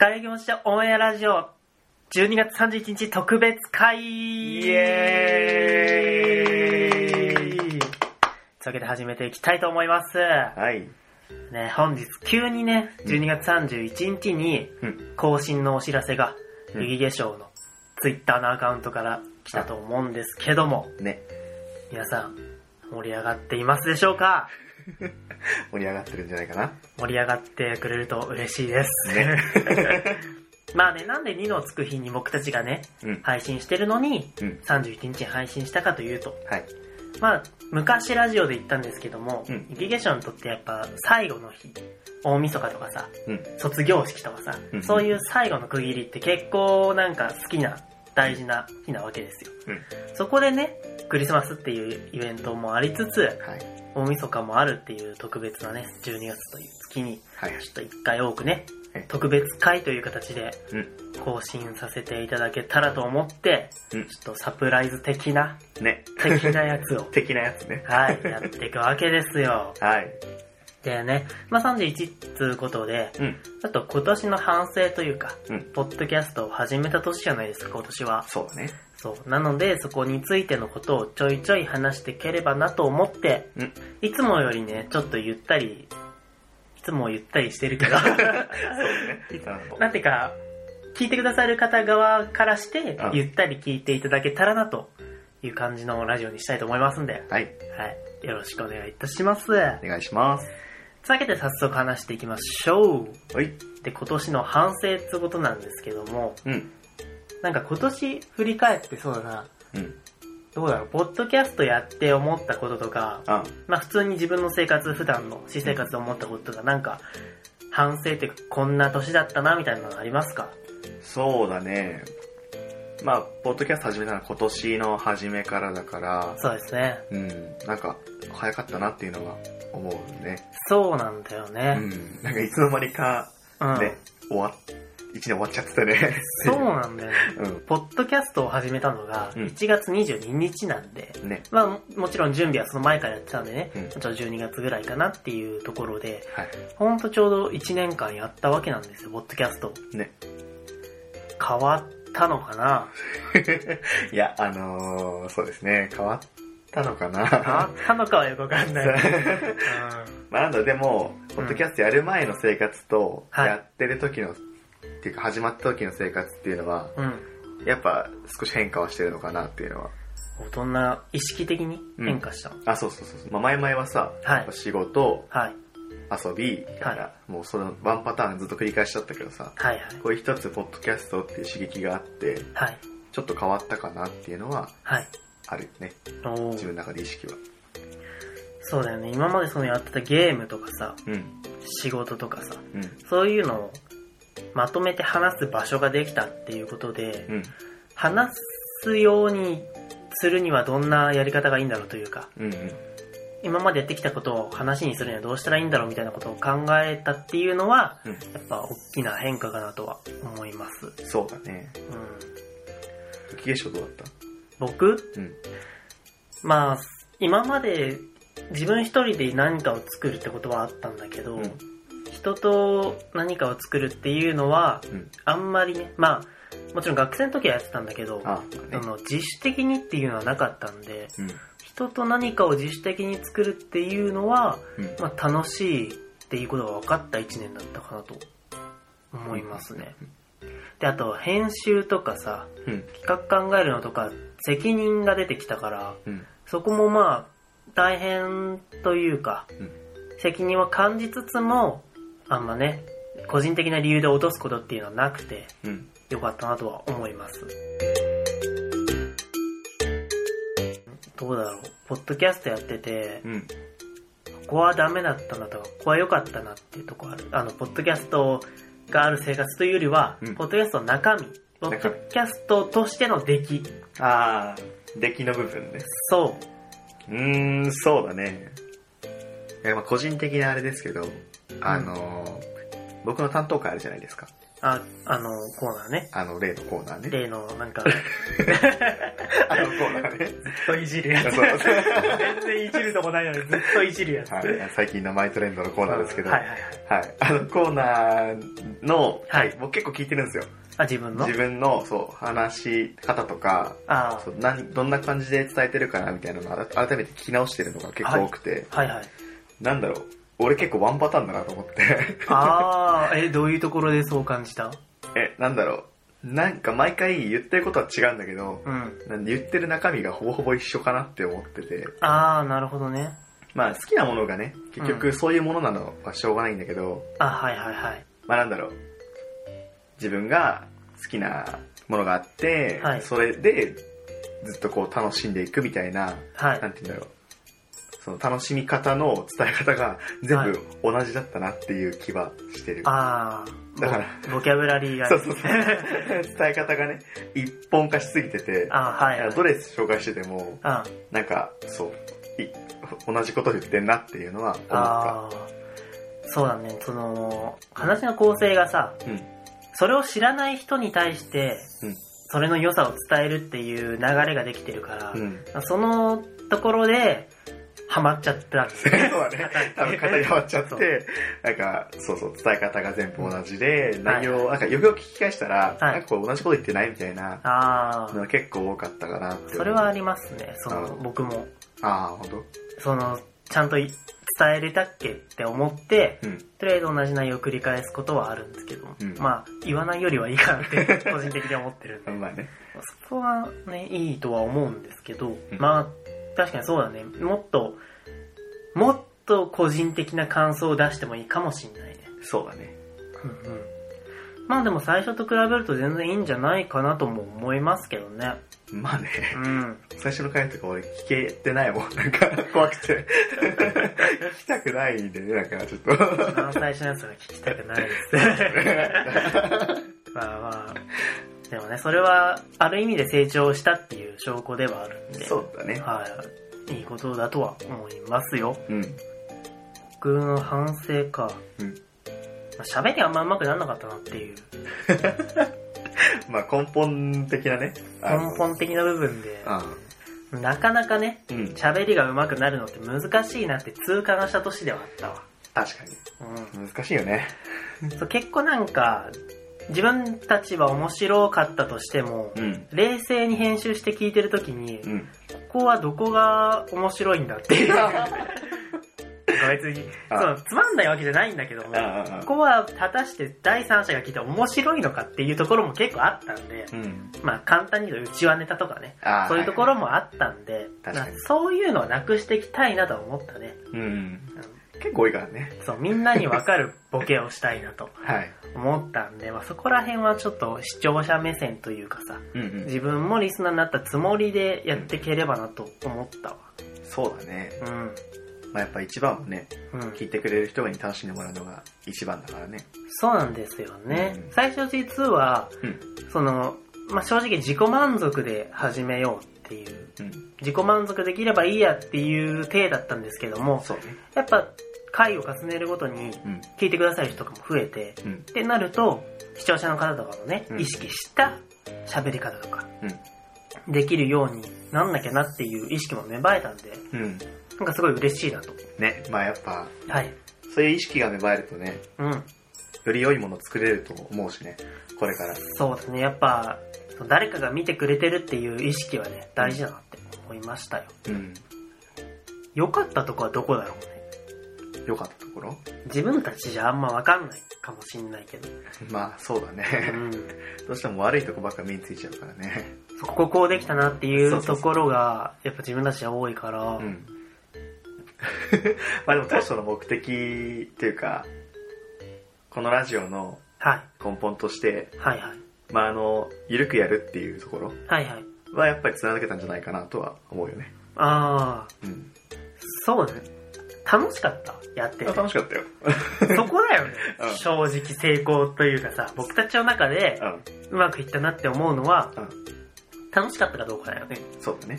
外業者オンエアラジオ12月31日特別会イエーイというわけで始めていきたいと思います。はい。ね、本日急にね、12月31日にうん。更新のお知らせが、うん雪化粧のツイッターのアカウントから来たと思うんですけども、ね。皆さん盛り上がっていますでしょうか？盛り上がってるんじゃないかな。盛り上がってくれると嬉しいです。ね。まあね、なんで2のつく日に僕たちがね、うん。配信してるのに、うん。31日に配信したかというと、はい。まあ、昔ラジオで言ったんですけども、うん雪化粧にとってやっぱ最後の日、大晦日とかさ、うん。卒業式とかさ、うんそういう最後の区切りって結構なんか好きな、大事な日なわけですよ。うん。そこでね、クリスマスっていうイベントもありつつ、はい。大晦日もあるっていう特別なね、12月という月に、はい。ちょっと一回多くねはい、特別会という形でうん。更新させていただけたらと思って、うんちょっとサプライズ的な、ね。的なやつを、的なやつね。はい、やっていくわけですよ。はい。でね、まあ、31つうことで、うん。ちょっと今年の反省というか、うん。ポッドキャストを始めた年じゃないですか、今年は。そうだね。そう。なので、そこについてのことをちょいちょい話していければなと思って、うん。いつもよりね、ちょっとゆったり、いつもゆったりしてるけど、そうだね。なんていうか、聞いてくださる方側からしてうん、ゆったり聞いていただけたらなという感じのラジオにしたいと思いますんで、はい。はい。よろしくお願いいたします。お願いします。つわけで早速話していきましょう。はい。で、今年の反省ってことなんですけども、うん。なんか今年振り返ってそうだな、うん。どうだろう、ポッドキャストやって思ったこととか、あ、まあ普通に自分の生活、普段の私生活で思ったこととか、なんか、反省っていうか、こんな年だったな、みたいなのありますか？そうだね。まあ、ポッドキャスト始めたのは今年の初めからだから、そうですね。うん。なんか、早かったなっていうのは思うね。そうなんだようね。ん。なんかいつの間にか、うん。ね、終わっ、一年終わっちゃってたね。そうなんだよね。うポッドキャストを始めたのがうん1月22日なんで、ん。ね。まあももちろん準備はその前からやってたんでね、うんちょっと12月ぐらいかなっていうところで、はい。ほんとちょうど1年間やったわけなんですよ、ポッドキャスト。ね。変わったのかな？いや、あのー、そうですね、変わったのかな？変わったのかはよくわかんない。まあなんだ、でも、ポッドキャストやる前の生活と、はいやってる時の、っていうか始まった時の生活っていうのは、うん。うん。やっぱ少し変化はしてるのかなっていうのは。どんな意識的に変化したの、あ、そうそうそうそう。まあ前々はさ、はい仕事、はい。遊び、みたいな、もうそのワンパターンずっと繰り返しちゃったけどさ、はいはい。こういう一つポッドキャストっていう刺激があって、はい。ちょっと変わったかなっていうのははい。あるよね。自分の中で意識は。そうだよね。今までそのやってたゲームとかさ、うん。仕事とかさ、うん。そういうのをまとめて話す場所ができたっていうことで、うん。話すようにするにはどんなやり方がいいんだろうというか、うん。今までやってきたことを話にするにはどうしたらいいんだろうみたいなことを考えたっていうのは、うん。やっぱ大きな変化かなとは思います。うん。そうだね。うん、雪化粧どうだっ僕？たうん。まあ、今まで自分一人で何かを作るってことはあったんだけど、うん人と何かを作るっていうのは、うん。あんまりね、まあ、もちろん学生の時はやってたんだけど、あ、あの自主的にっていうのはなかったんで、うん。人と何かを自主的に作るっていうのは、うん。まあ、楽しいっていうことが分かった1年だったかなと思いますね。で、あと、編集とかさ、うん。企画考えるのとか、責任が出てきたから、うん。そこもまあ、大変というか、うん。責任は感じつつも、あんまね、個人的な理由で落とすことっていうのはなくて、うん。よかったなとは思います。どうだろう。ポッドキャストやってて、うん。ここはダメだったなとか、ここは良かったなっていうとこある。あの、ポッドキャストがある生活というよりは、うんポッドキャストの中身、ポッドキャストとしての出来。あー、出来の部分ね。そう。うーん、そうだね。いや、まあ個人的なあれですけど、あのー僕の担当会あるじゃないですか。あ、あの、コーナーね。あの、例のコーナーね。例の、なんか、あのコーナーね。ずっといじるやつ。そう全然いじるとこないのにずっといじるやつ。はい、最近のマイトレンドのコーナーですけど、はいはいはい。はい。あのコーナーの、はい僕結構聞いてるんですよ。あ、自分の？自分の、そう、話し方とか、あそうなんどんな感じで伝えてるかなみたいなのを改改めて聞き直してるのが結構多くて、あ、はいはい。なんだろう、俺結構ワンパターンだなと思って。ああ、え、どういうところでそう感じた？え、なんだろう、なんか毎回言ってることは違うんだけど、うん。なんで言ってる中身がほぼほぼ一緒かなって思ってて、ああ、なるほどね。まあ好きなものがね、結局そういうものなのはしょうがないんだけど、あ、はいはいはい。まあなんだろう、自分が好きなものがあって、はいそれでずっとこう楽しんでいくみたいな、はい。なんて言うんだろう、その楽しみ方の伝え方が全部同じだったなっていう気はしてる。ああ、だからボボキャブラリーが。そうそうそう。伝え方がね、一本化しすぎてて、あーはいはい。どれ紹介してても、あなんか、そう、い同じこと言ってんなっていうのは思った。あー、そうだね。その、話の構成がさ、うん。それを知らない人に対して、うんそれの良さを伝えるっていう流れができてるから、うん。そのところで、ハマっちゃったんです そうね。だね。多分型にはまっちゃって、なんか、そうそう、伝え方が全部同じで、内容、なんかよくよく聞き返したら、はいなんかこれ同じこと言ってないみたいなああ、結構多かったかなって。それはありますね。その、うん僕も。ああ、ほんとその、ちゃんとい伝えれたっけって思って、うん。とりあえず同じ内容を繰り返すことはあるんですけど、うんまあ、言わないよりはいいかなって、個人的に思ってるんで。まあね。そこはね、いいとは思うんですけど、んまあ、確かにそうだね。もっと、もっと個人的な感想を出してもいいかもしんないね。そうだね。うんうん。まあでも最初と比べると全然いいんじゃないかなとも思いますけどね。まあね。うん。最初の回とか俺聞けてないもん。なんか怖くて。聞きたくないんでね、なんかちょっと。一番最初のやつは聞きたくないです。まあまあ。でもね、それは、ある意味で成長したっていう証拠ではあるんで。そうだね。はい。いいことだとは思いますよ。うん。僕の反省か。うんまあ喋りあんま上手くならなかったなっていう。まあ根本的なね。根本的な部分で、あなかなかね、うん。喋りが上手くなるのって難しいなって痛感した年ではあったわ。確かうに。難しいよね。ん。そう結構なんか、自分たちは面白かったとしても、うん。冷静に編集して聞いてるときに、うん。ここはどこが面白いんだっていう。別に、あそう、つまんないわけじゃないんだけども、ここは果たして第三者が聞いて面白いのかっていうところも結構あったんで、うん。まあ簡単に言うとうちわネタとかね、そういうところもあったんで、確かにまあそういうのはなくしていきたいなとは思ったね。うん。うん結構多いからね。そう、みんなにわかるボケをしたいなと はい。思ったんで、まあそこら辺はちょっと視聴者目線というかさ、うんうん。自分もリスナーになったつもりでやっていければなと思ったわ。そうだね。うん。まあやっぱ一番はね、うん。聞いてくれる人に楽しんでもらうのが一番だからね。そうなんですよね。うん最初実は、うん。その、まあ、正直自己満足で始めようっていう、うん。自己満足できればいいやっていう体だったんですけども、そうね。やっぱ回を重ねるごとにうん。聞いてくださる人とかも増えて、うん。ってなると、視聴者の方とかもね、うん意識した喋り方とか、うん。できるようになんなきゃなっていう意識も芽生えたんで、うん。なんかすごい嬉しいなと。ね。まあやっぱ、はい。そういう意識が芽生えるとね、うん。より良いものを作れると思うしね。これから。そうですね。やっぱ、誰かが見てくれてるっていう意識はね、大事だなって思いましたよ。うん。良かったとこはどこだろうね。良かったところ？自分たちじゃあんまわかんないかもしんないけど。まあそうだうね。ん。どうしても悪いとこばっか目についちゃうからね。そここうできたなっていそうところが、やっぱ自分たちは多いから、うん。まあでも当初の目的っていうか、このラジオのはい。根本として、はいはい。まああの、ゆるくやるっていうところはいはい。はやっぱり貫けたんじゃないかなとは思うよね。あー、うん。そうね。楽しかった。やってて。楽しかったよ。そこだよねうん。正直成功というかさ、僕たちの中でうまくいったなって思うのは、うん楽しかったかどうかだよね。そうだね。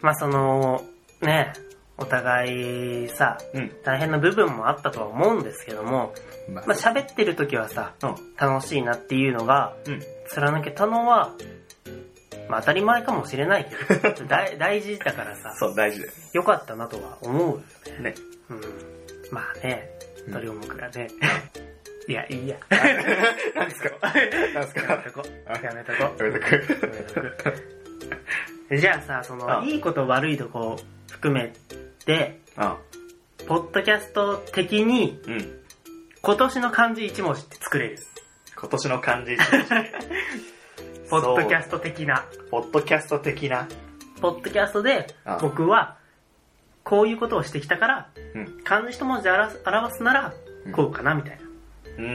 まあその、ね、お互いさ、うん。大変な部分もあったとは思うんですけども、ままあ喋ってる時はさ、うん。楽しいなっていうのがうん。貫けたのは、まあ当たり前かもしれないけど、大大事だからさ、そう、大事です。よかったなとは思うよね。ね。うん。まあね、うん鳥重くがね。いや、いいや。何ですか？何ですか？やめとこ。やめとこ。やめとく。やめとくじゃあさ、その、あいいこと悪いとこ含めて、あポッドキャスト的にうん。今年の漢字1文字って作れる。今年の漢字一文字 ポッドキャスト的な。ポッドキャスト的な。ポッドキャストであ僕はこういうことをしてきたから、うん。漢字一文字で表す表すならうんこうかなみたいな。うん。う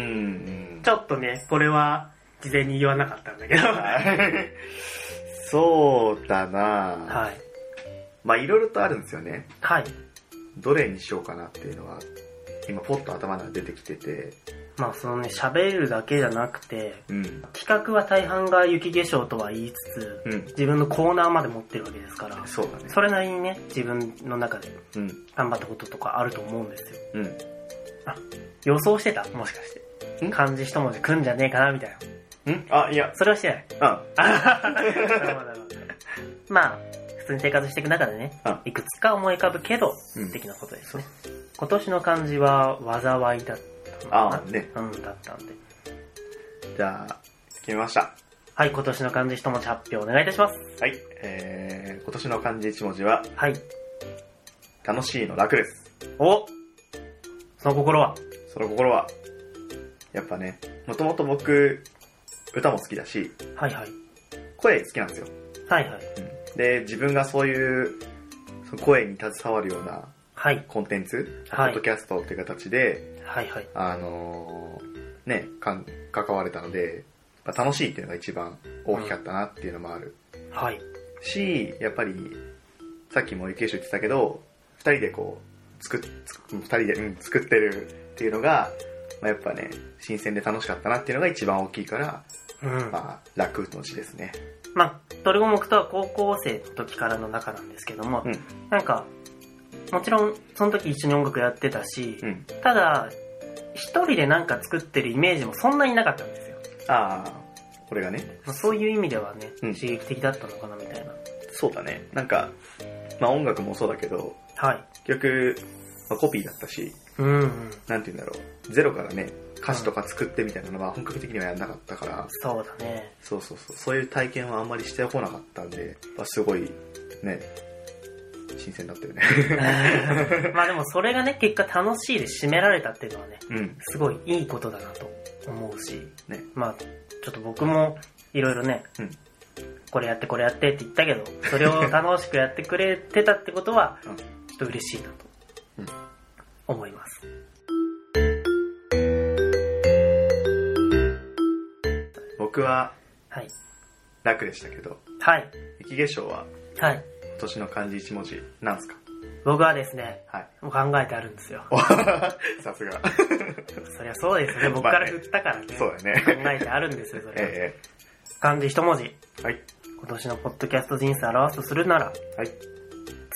んちょっとね、これは事前に言わなかったんだけど。そうだな、い。まあいろいろとあるんですよね。はい。どれにしようかなっていうのは、今ポッと頭に出てきてて、まあそのね、喋るだけじゃなくて、うん。企画は大半が雪化粧とは言いつつ、うん。自分のコーナーまで持ってるわけですから、そうだね。それなりにね、自分の中でうん。頑張ったこととかあると思うんですよ。うん。予想してた？もしかして。ん？漢字一文字くんじゃねえかな？みたいな。ん？あ、いや、それはしてない。うん。あなるほどなるほどまあ、普通に生活していく中でねうん、いくつか思い浮かぶけど、うん的なことですね。今年の漢字は災いだったのかなあね。うん、だったんで。じゃあ、決めました。はい、今年の漢字一文字発表お願いいたします。はい。えー、今年の漢字一文字は、はい。楽しいの楽です。おその心は？その心は、やっぱね、もともと僕、歌も好きだし、はいはい。声好きなんですよ。はいはい。うん、で、自分がそういう、その声に携わるようなはい。コンテンツ、はいポッドキャストっていう形で、はいはい。あのーね、関われたので、まあ楽しいっていうのが一番大きかったなっていうのもある。はい。し、やっぱり、さっきも池井言ってたけど、二人でこう、作っ、つ二人で、うん、作ってるっていうのが、まあ、やっぱね、新鮮で楽しかったなっていうのが一番大きいから、うん。まあ、楽の字ですね。まあ、鳥五目とは高校生の時からの仲なんですけども、うんなんか、もちろん、その時一緒に音楽やってたし、うん。ただ、一人でなんか作ってるイメージもそんなになかったんですよ。ああ、これがね、まあそういう意味ではね、うん刺激的だったのかなみたいな。そうだね。なんか、まあ音楽もそうだけど、はい。結局、まあ、コピーだったし、うんうん。なんて言うんだろう、ゼロからね、歌詞とか作ってみたいなのは本格的にはやんなかったから、そうだね。そうそうそう、そういう体験はあんまりしてこなかったんで、やっぱすごい、ね、新鮮だったよね。まあでもそれがね、結果楽しいで締められたっていうのはね、うん。すごいいいことだなと思うし、ね。まあ、ちょっと僕もいろいろね、うんこれやってこれやってって言ったけど、それを楽しくやってくれてたってことは、うんちょっと嬉しいなとうん思います。僕ははい。楽でしたけど、はい。雪化粧ははい。今年の漢字一文字なんすか？僕はですね、はい。もう考えてあるんですよ。お さすが。そりゃそうですよね。僕から振ったからね。そうだね。考えてあるんですよ、それは。え漢字一文字。えはい。今年のポッドキャスト人生を表すとするなら、はい。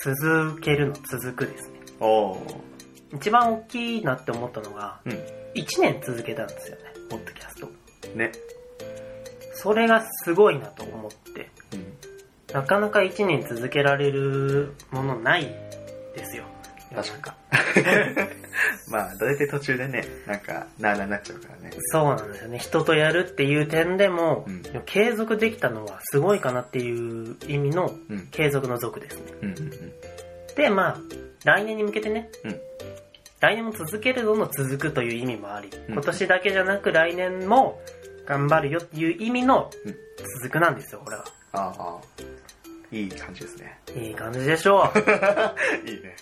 続けるの続くですね。おー。一番大きいなって思ったのが、うん。1年続けたんですよね、ポッドキャスト。ね。それがすごいなと思って、うん。なかなか1年続けられるものないですよ。確か まあ、大体途中でね、なんか、なあなあになっちゃうからね。そうなんですよね。人とやるっていう点でも、うん継続できたのはすごいかなっていう意味のうん。継続の続ですね。うんうんうん。で、まあ、来年に向けてね、うん来年も続けるぞの続くという意味もあり、うん今年だけじゃなく来年も頑張るよっていう意味のうん続くなんですよ、これは。ああ、いい感じですね。いい感じでしょう。いいね。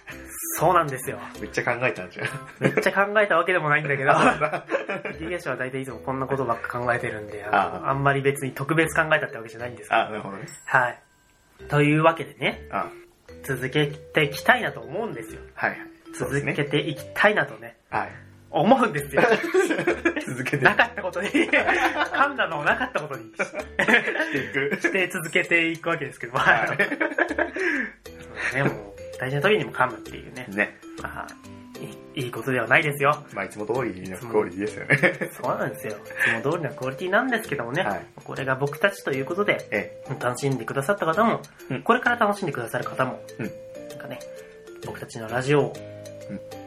そうなんですよ。めっちゃ考えたんじゃん。めっちゃ考えたわけでもないんだけど、あ雪化粧は大体いつもこんなことばっか考えてるんで、あのああんまり別に特別考えたってわけじゃないんですけど。あ、なるほどね。はい。というわけでね、あ続けていきたいなと思うんですよ。はい続。けていきたいなとね、はい。思うんですよ。続けてなかったことに、噛んだのをなかったことにいく。して続けていくわけですけど、はいそうね、もう、大事な時にも噛むっていうね。ね。まあ、いいことではないですよ。まあいつも通りのクオリティですよね。そうなんですよ。いつも通りのクオリティなんですけどもね。はいこれが僕たちということで、え楽しんでくださった方も、うんこれから楽しんでくださる方も、うんなんかね、僕たちのラジオをうん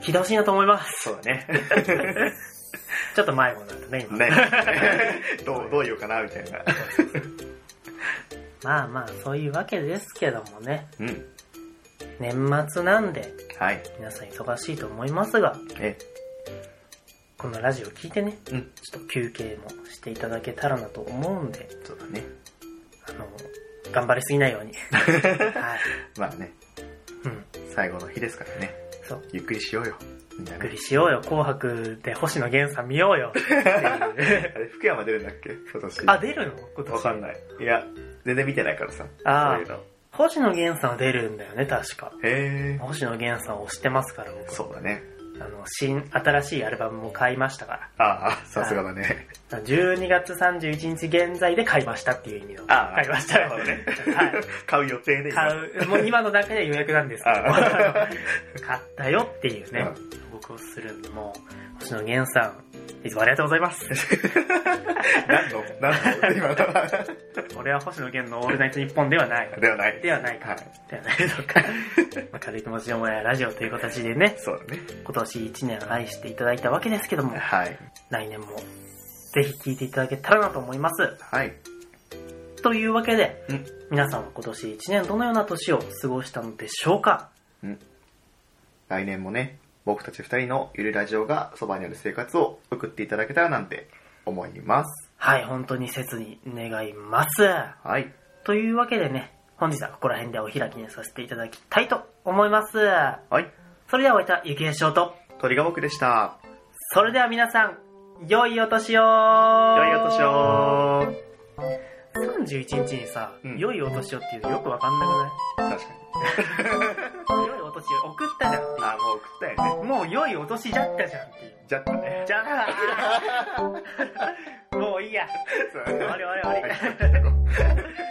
聞いてほしいなと思います。そうだね。ちょっと迷子になったね、今。ね。どう、どう言おうかな、みたいな。まあまあ、そういうわけですけどもね、うん。年末なんで、はい。皆さん忙しいと思いますが、えこのラジオ聞いてね、うん。ちょっと休憩もしていただけたらなと思うんで、そうだね。あの、頑張りすぎないように。はい。まあね、うん。最後の日ですからね。そう。ゆっくりしようよ。みんなゆっくね。りしようよ。紅白で星野源さん見ようよ。っていうあれ、福山出るんだっけ？今年。あ、出るの？今年。わかんない。いや、全然見てないからさ。あーそういうの。星野源さんは出るんだよね、確か。へえ。星野源さんを推してますから、僕。そうだね。あの、新、新しいアルバムも買いましたかああ、さすがだね。ら。12月31日現在で買いましたっていう意味の。ああ、買いましたなるほどね。はい。買う予定で今買う、もう今の段階で予約なんですけど、ああ 買ったよっていうね、僕をするんで、もう、星野源さん、いつもありがとうございます。何の？何の？今の？は。俺は星野源のオールナイトニッポンではない。ではない。ではないか。はい。ではないのか。まあ軽い気持ちのもやラジオという形でね、そうだね。今年1年愛していただいたわけですけども、はい。来年もぜひ聴いていただけたらなと思います。はい。というわけで、うん皆さんは今年1年どのような年を過ごしたのでしょうか？来年もね、僕たち二人のゆるラジオがそばにある生活を送っていただけたらなんて思います。はい、本当に切に願います。はい。というわけでね、本日はここら辺でお開きにさせていただきたいと思います。はい。それではおいたゆきえしょうと、鳥が僕でした。それでは皆さん、良いお年を良いお年を31日にさ、うん良いお年をっていうのよくわかんなくない？確かに。よね。う。もう良いお年じゃったじゃんっていう。じゃったね。じゃあ もういいや。終わり終わり終わり。はい